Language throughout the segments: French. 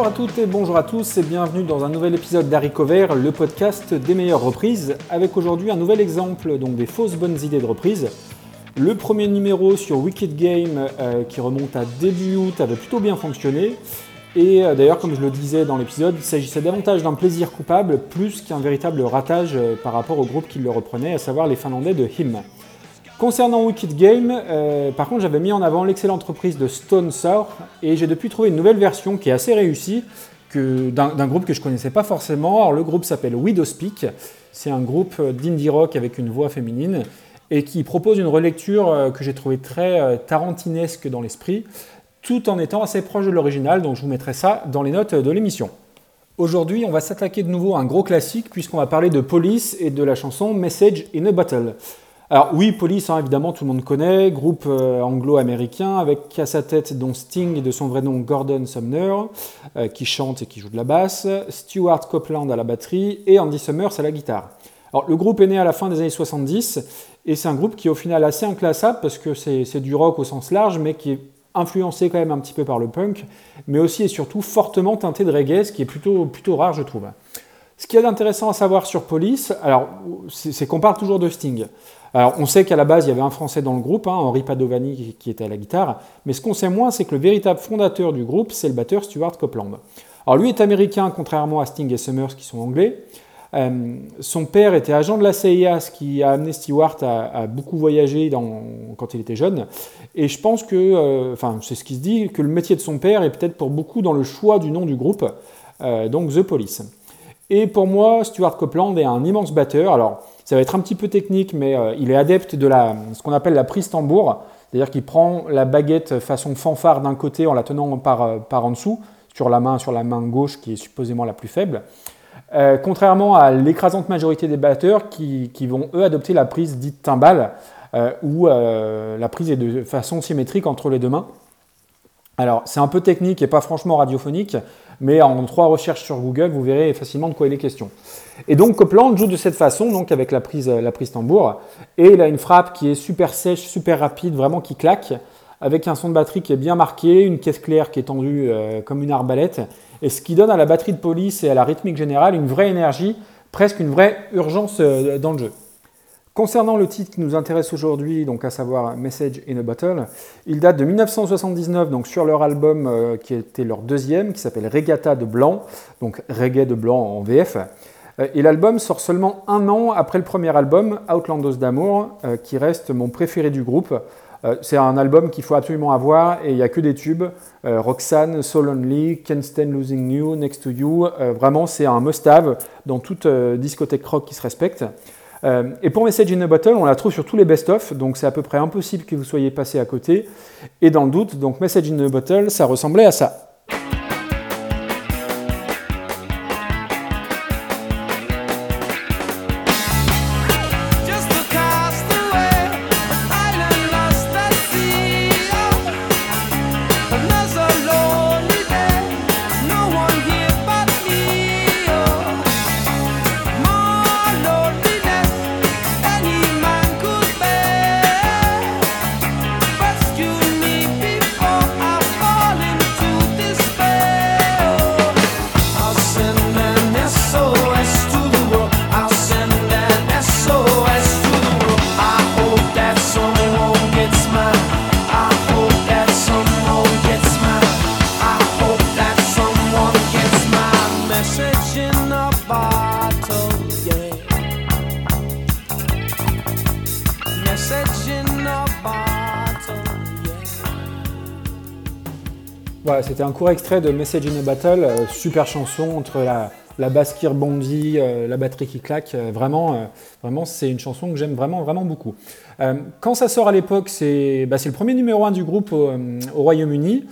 Bonjour à toutes et bonjour à tous et bienvenue dans un nouvel épisode d'Harry Cover, le podcast des meilleures reprises, avec aujourd'hui un nouvel exemple donc des fausses bonnes idées de reprise. Le premier numéro sur Wicked Game euh, qui remonte à début août avait plutôt bien fonctionné. Et euh, d'ailleurs, comme je le disais dans l'épisode, il s'agissait davantage d'un plaisir coupable plus qu'un véritable ratage euh, par rapport au groupe qui le reprenait, à savoir les Finlandais de Him. Concernant Wicked Game, euh, par contre, j'avais mis en avant l'excellente reprise de Stone Sour et j'ai depuis trouvé une nouvelle version qui est assez réussie d'un groupe que je connaissais pas forcément. Alors, le groupe s'appelle Widow Speak. C'est un groupe d'indie rock avec une voix féminine et qui propose une relecture que j'ai trouvée très tarantinesque dans l'esprit tout en étant assez proche de l'original, donc je vous mettrai ça dans les notes de l'émission. Aujourd'hui, on va s'attaquer de nouveau à un gros classique puisqu'on va parler de Police et de la chanson Message in a Bottle. Alors oui, Police, hein, évidemment, tout le monde connaît, groupe euh, anglo-américain avec à sa tête dont Sting et de son vrai nom Gordon Sumner, euh, qui chante et qui joue de la basse, Stuart Copeland à la batterie et Andy Summers à la guitare. Alors le groupe est né à la fin des années 70 et c'est un groupe qui est au final assez inclassable parce que c'est du rock au sens large mais qui est influencé quand même un petit peu par le punk, mais aussi et surtout fortement teinté de reggae, ce qui est plutôt, plutôt rare, je trouve. Ce qu'il y a d'intéressant à savoir sur Police, alors, c'est qu'on parle toujours de Sting. Alors, on sait qu'à la base, il y avait un Français dans le groupe, hein, Henri Padovani, qui était à la guitare, mais ce qu'on sait moins, c'est que le véritable fondateur du groupe, c'est le batteur Stuart Copeland. Alors, lui est américain, contrairement à Sting et Summers, qui sont anglais. Euh, son père était agent de la CIA, ce qui a amené Stewart à, beaucoup voyager quand il était jeune. Et je pense que, euh, enfin, c'est ce qui se dit, que le métier de son père est peut-être pour beaucoup dans le choix du nom du groupe, euh, donc The Police. Et pour moi, Stuart Copeland est un immense batteur. Alors, ça va être un petit peu technique, mais il est adepte de la, ce qu'on appelle la prise tambour, c'est-à-dire qu'il prend la baguette façon fanfare d'un côté en la tenant par, par en dessous, sur la main, sur la main gauche qui est supposément la plus faible. Euh, contrairement à l'écrasante majorité des batteurs qui, vont, eux, adopter la prise dite timbale, euh, où euh, la prise est de façon symétrique entre les deux mains. Alors, c'est un peu technique et pas franchement radiophonique, mais en trois recherches sur Google, vous verrez facilement de quoi il est question. Et donc, Copland joue de cette façon, donc avec la prise, la prise tambour, et il a une frappe qui est super sèche, super rapide, vraiment qui claque, avec un son de batterie qui est bien marqué, une caisse claire qui est tendue comme une arbalète, et ce qui donne à la batterie de police et à la rythmique générale une vraie énergie, presque une vraie urgence euh, dans le jeu. Concernant le titre qui nous intéresse aujourd'hui, donc à savoir Message in a Bottle, il date de 1979, donc sur leur album euh, qui était leur deuxième, qui s'appelle Regatta de Blanc, donc Reggae de Blanc en VF. Euh, et l'album sort seulement un an après le premier album, Outlandos d'amour, qui reste mon préféré du groupe, euh, c'est un album qu'il faut absolument avoir et il n'y a que des tubes. Euh, Roxanne, So Lonely, Can't Stand Losing You, Next to You. Euh, vraiment, c'est un must-have dans toute discothèque rock qui se respecte. Et pour Message in a Bottle, on la trouve sur tous les best-of, donc c'est à peu près impossible que vous soyez passé à côté. Et dans le doute, donc Message in a Bottle, ça ressemblait à ça. C'était un court extrait de Message in a Battle, euh, super chanson entre la, basse qui rebondit, euh, la batterie qui claque. Euh, vraiment, vraiment c'est une chanson que j'aime vraiment, vraiment beaucoup. quand ça sort à l'époque, c'est bah, le premier numéro 1 du groupe au, au Royaume-Uni.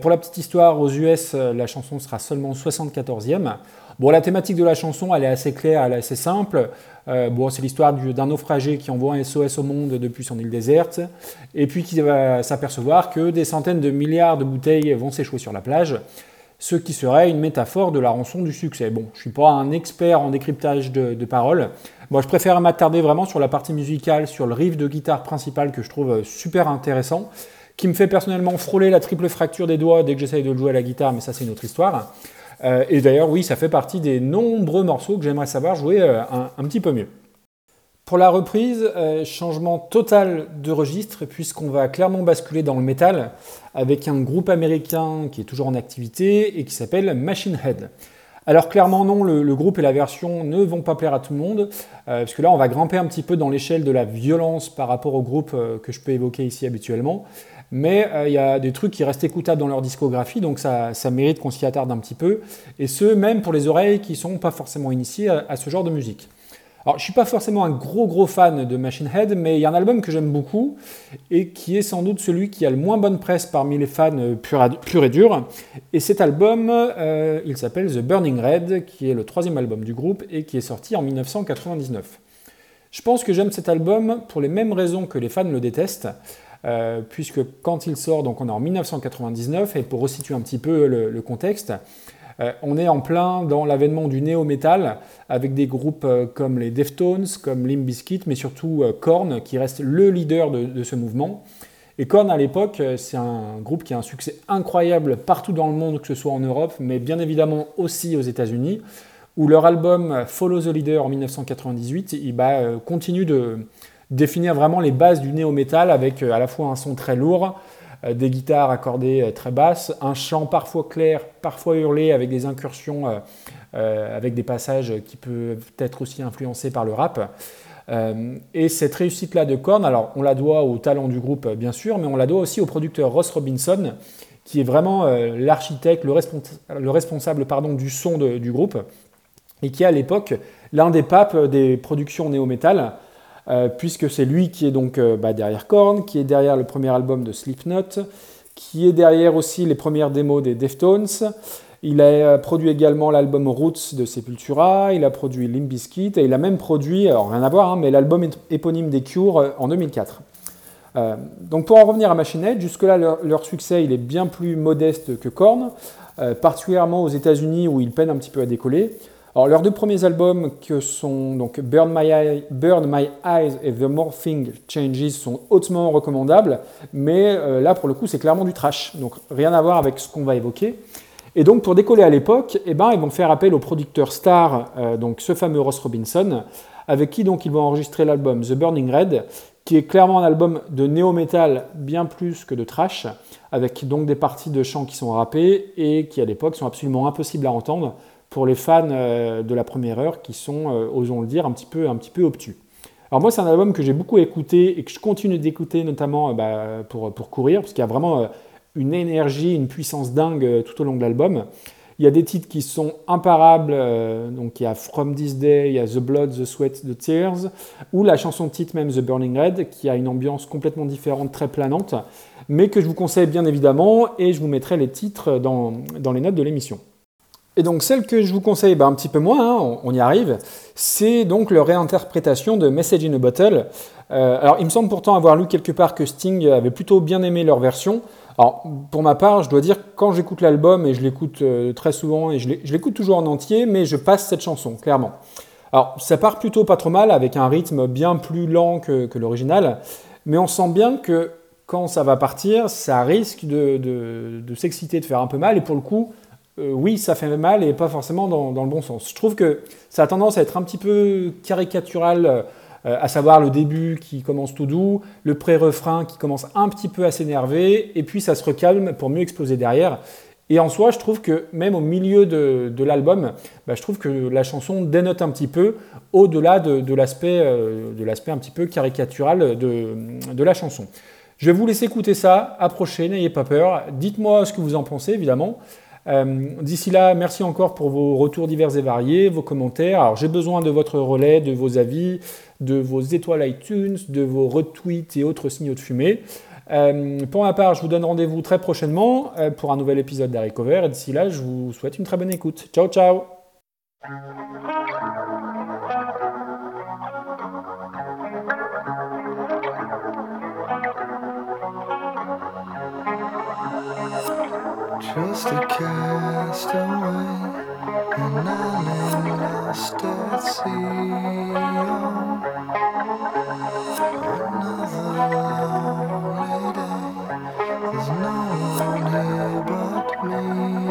pour la petite histoire, aux US, la chanson sera seulement 74e. Bon, la thématique de la chanson, elle est assez claire, elle est assez simple. Euh, bon, c'est l'histoire d'un naufragé qui envoie un SOS au monde depuis son île déserte, et puis qui va s'apercevoir que des centaines de milliards de bouteilles vont s'échouer sur la plage, ce qui serait une métaphore de la rançon du succès. Bon, je ne suis pas un expert en décryptage de, paroles. Moi, je préfère m'attarder vraiment sur la partie musicale, sur le riff de guitare principal que je trouve super intéressant qui me fait personnellement frôler la triple fracture des doigts dès que j'essaye de jouer à la guitare, mais ça c'est une autre histoire. Euh, et d'ailleurs, oui, ça fait partie des nombreux morceaux que j'aimerais savoir jouer euh, un, petit peu mieux. Pour la reprise, euh, changement total de registre, puisqu'on va clairement basculer dans le métal avec un groupe américain qui est toujours en activité et qui s'appelle Machine Head. Alors clairement non, le, groupe et la version ne vont pas plaire à tout le monde, parce que là on va grimper un petit peu dans l'échelle de la violence par rapport au groupe que je peux évoquer ici habituellement mais euh, il y a des trucs qui restent écoutables dans leur discographie, donc ça, mérite qu'on s'y attarde un petit peu, et ce, même pour les oreilles qui ne sont pas forcément initiées à, ce genre de musique. Alors, je ne suis pas forcément un gros gros fan de Machine Head, mais il y a un album que j'aime beaucoup et qui est sans doute celui qui a le moins bonne presse parmi les fans euh, purs et durs. Et cet album, euh, il s'appelle The Burning Red, qui est le troisième album du groupe et qui est sorti en 1999. Je pense que j'aime cet album pour les mêmes raisons que les fans le détestent. Euh, puisque quand il sort, donc on est en 1999, et pour resituer un petit peu le, contexte, euh, on est en plein dans l'avènement du néo-metal, avec des groupes euh, comme les Deftones, comme Limp mais surtout Korn, qui reste le leader de, ce mouvement. Et Korn, à l'époque, c'est un groupe qui a un succès incroyable partout dans le monde, que ce soit en Europe, mais bien évidemment aussi aux États-Unis, où leur album Follow the Leader en 1998 il bah, continue de, définir vraiment les bases du néo-metal avec euh, à la fois un son très lourd, euh, des guitares accordées euh, très basses, un chant parfois clair, parfois hurlé avec des incursions, avec des passages qui peuvent être aussi influencés par le rap. et cette réussite-là de Korn, alors on la doit au talent du groupe bien sûr, mais on la doit aussi au producteur Ross Robinson, qui est vraiment l'architecte, le, responsable pardon, du son du groupe, et qui est à l'époque l'un des papes des productions néo-metal. Euh, puisque c'est lui qui est donc euh, bah, derrière Korn, qui est derrière le premier album de Slipknot, qui est derrière aussi les premières démos des Deftones. Il a euh, produit également l'album Roots de Sepultura, il a produit Limp Bizkit et il a même produit, alors rien à voir, hein, mais l'album éponyme des Cure en 2004. donc pour en revenir à Machine Head, jusque-là leur, succès il est bien plus modeste que Korn, particulièrement aux États-Unis où ils peinent un petit peu à décoller. Alors, leurs deux premiers albums, que sont donc Burn My, Eyes et The Morphing Changes, sont hautement recommandables, mais euh, là, pour le coup, c'est clairement du trash, donc rien à voir avec ce qu'on va évoquer. Et donc, pour décoller à l'époque, eh ben, ils vont faire appel au producteur star, euh, donc ce fameux Ross Robinson, avec qui donc ils vont enregistrer l'album The Burning Red, qui est clairement un album de néo-metal bien plus que de trash, avec donc des parties de chants qui sont rappées et qui à l'époque sont absolument impossibles à entendre pour les fans euh, de la première heure qui sont, euh, osons le dire, un petit peu, un petit peu obtus. Alors moi, c'est un album que j'ai beaucoup écouté et que je continue d'écouter, notamment euh, bah, pour, pour courir, parce qu'il y a vraiment une énergie, une puissance dingue tout au long de l'album. Il y a des titres qui sont imparables, donc il y a From This Day, il y a The Blood, The Sweat, The Tears, ou la chanson titre même The Burning Red, qui a une ambiance complètement différente, très planante, mais que je vous conseille bien évidemment, et je vous mettrai les titres dans, dans les notes de l'émission. Et donc celle que je vous conseille bah, un petit peu moins, hein, on, y arrive, c'est donc leur réinterprétation de Message in a Bottle. Euh, alors il me semble pourtant avoir lu quelque part que Sting avait plutôt bien aimé leur version. Alors pour ma part, je dois dire quand j'écoute l'album, et je l'écoute euh, très souvent, et je l'écoute toujours en entier, mais je passe cette chanson, clairement. Alors ça part plutôt pas trop mal, avec un rythme bien plus lent que, l'original, mais on sent bien que quand ça va partir, ça risque de, de s'exciter, de faire un peu mal, et pour le coup, euh, oui, ça fait mal et pas forcément dans, le bon sens. Je trouve que ça a tendance à être un petit peu caricatural, euh, à savoir le début qui commence tout doux, le pré-refrain qui commence un petit peu à s'énerver, et puis ça se recalme pour mieux exploser derrière. Et en soi, je trouve que même au milieu de, l'album, bah, je trouve que la chanson dénote un petit peu au-delà de, de l'aspect euh, un petit peu caricatural de, la chanson. Je vais vous laisser écouter ça, approchez, n'ayez pas peur. Dites-moi ce que vous en pensez, évidemment. Euh, d'ici là, merci encore pour vos retours divers et variés, vos commentaires. Alors j'ai besoin de votre relais, de vos avis, de vos étoiles iTunes, de vos retweets et autres signaux de fumée. Euh, pour ma part, je vous donne rendez-vous très prochainement euh, pour un nouvel épisode d'Harry Cover. Et d'ici là, je vous souhaite une très bonne écoute. Ciao, ciao Just a castaway, an island lost at sea. another lonely day. Message in my bottle, yeah.